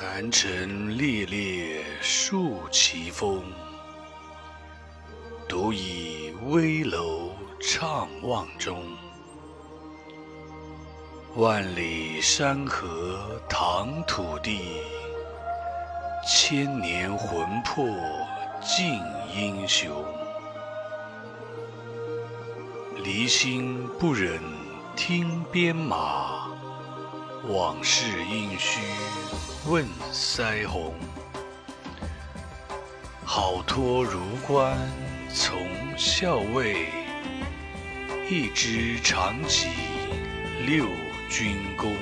寒城烈烈树奇风，独倚危楼怅望中。万里山河唐土地，千年魂魄尽英雄。离心不忍听鞭马，往事应须问腮红。好托如冠从校尉，一支长戟六军功。